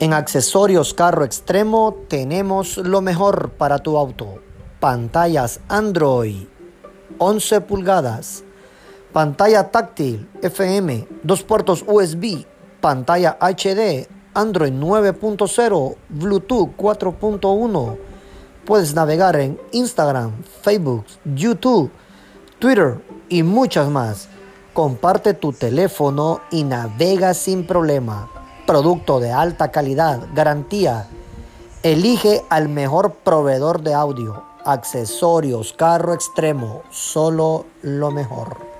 En accesorios carro extremo tenemos lo mejor para tu auto. Pantallas Android 11 pulgadas, pantalla táctil FM, dos puertos USB, pantalla HD, Android 9.0, Bluetooth 4.1. Puedes navegar en Instagram, Facebook, YouTube, Twitter y muchas más. Comparte tu teléfono y navega sin problema producto de alta calidad, garantía. Elige al mejor proveedor de audio, accesorios, carro extremo, solo lo mejor.